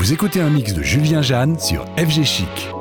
Vous écoutez un mix de Julien Jeanne sur FG Chic.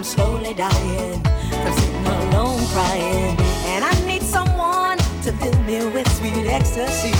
I'm slowly dying from sitting alone crying. And I need someone to fill me with sweet ecstasy.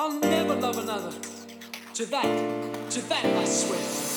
I'll never love another. To that, to that I swear.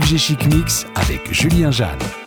FG Chic Mix avec Julien Jeanne.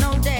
no day.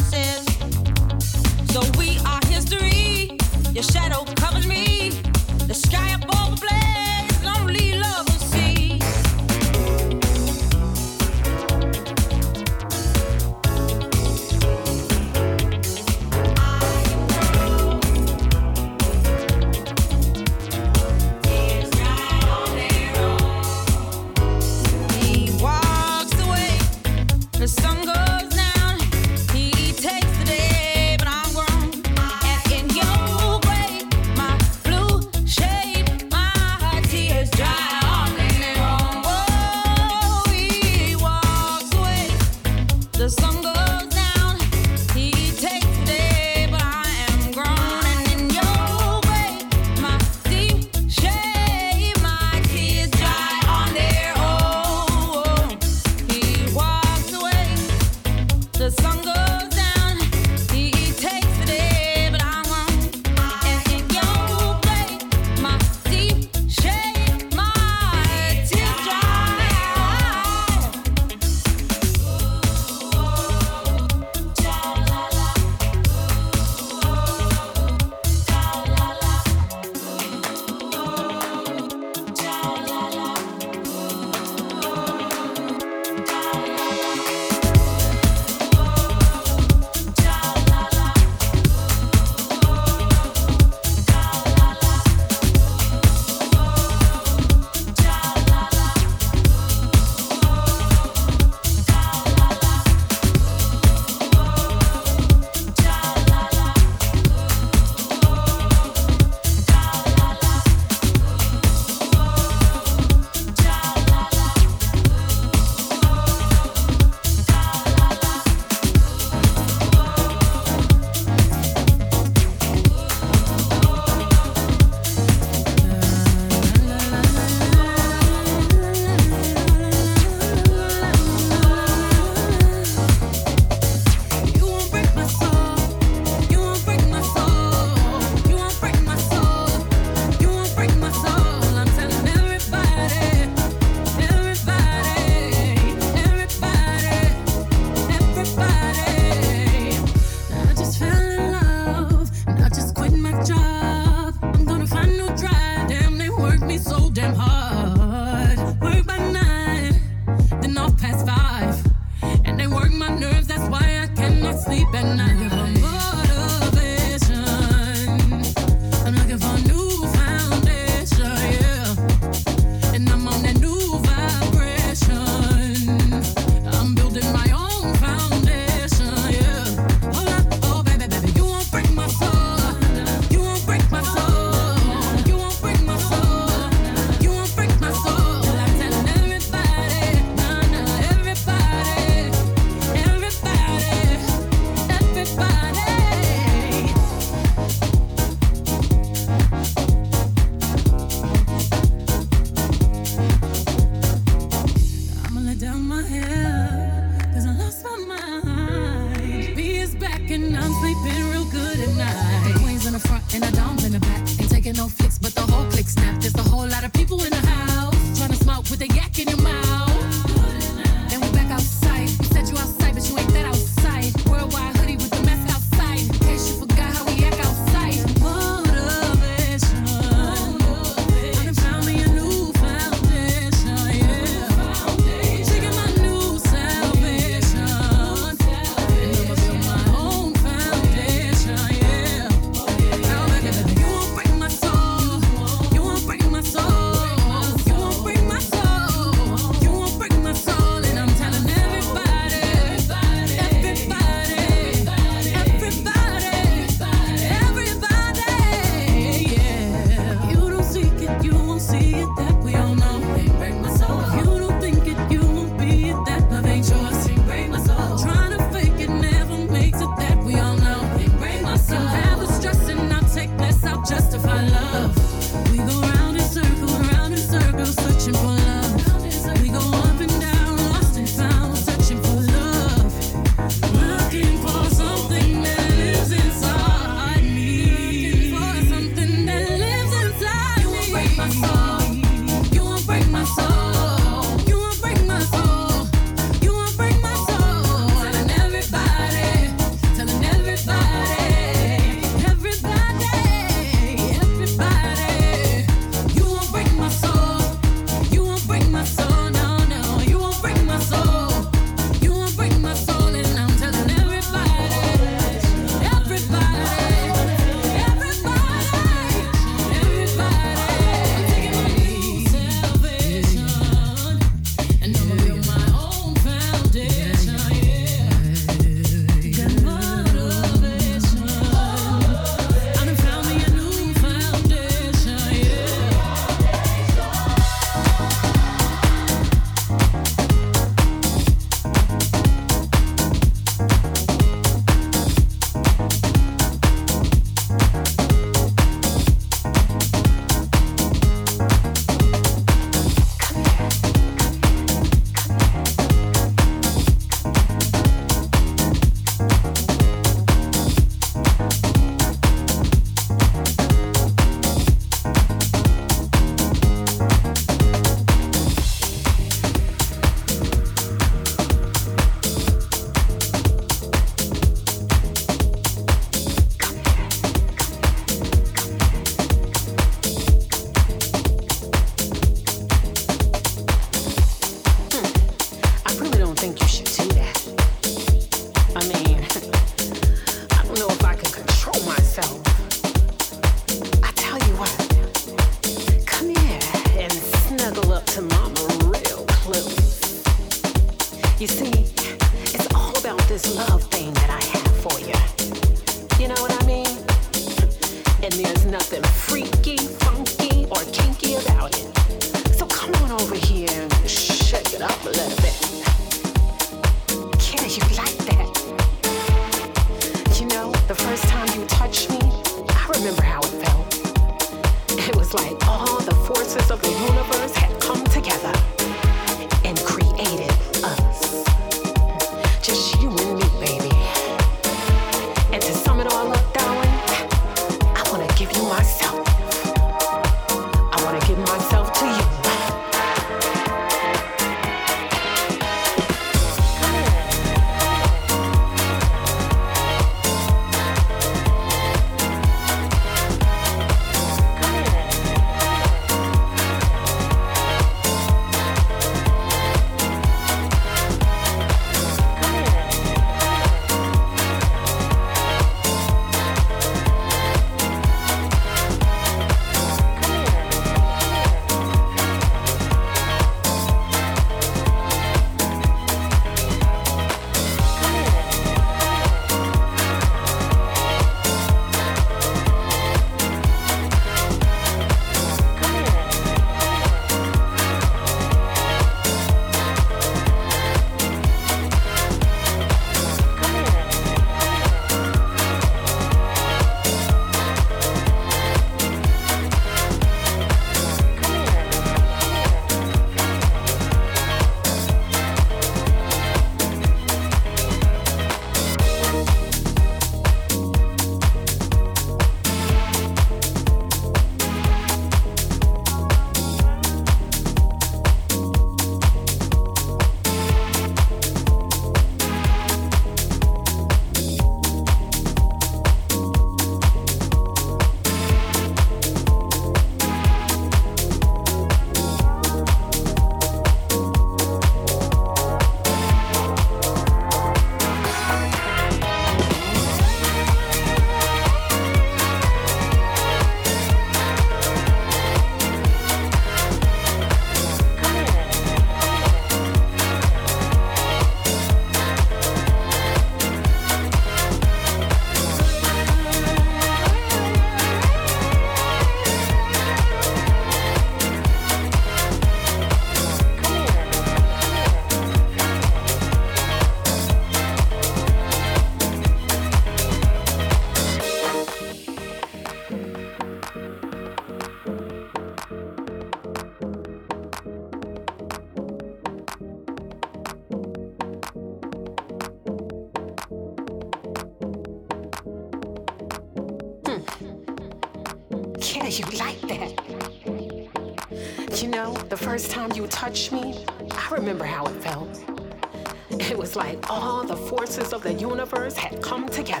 forces of the universe had come together.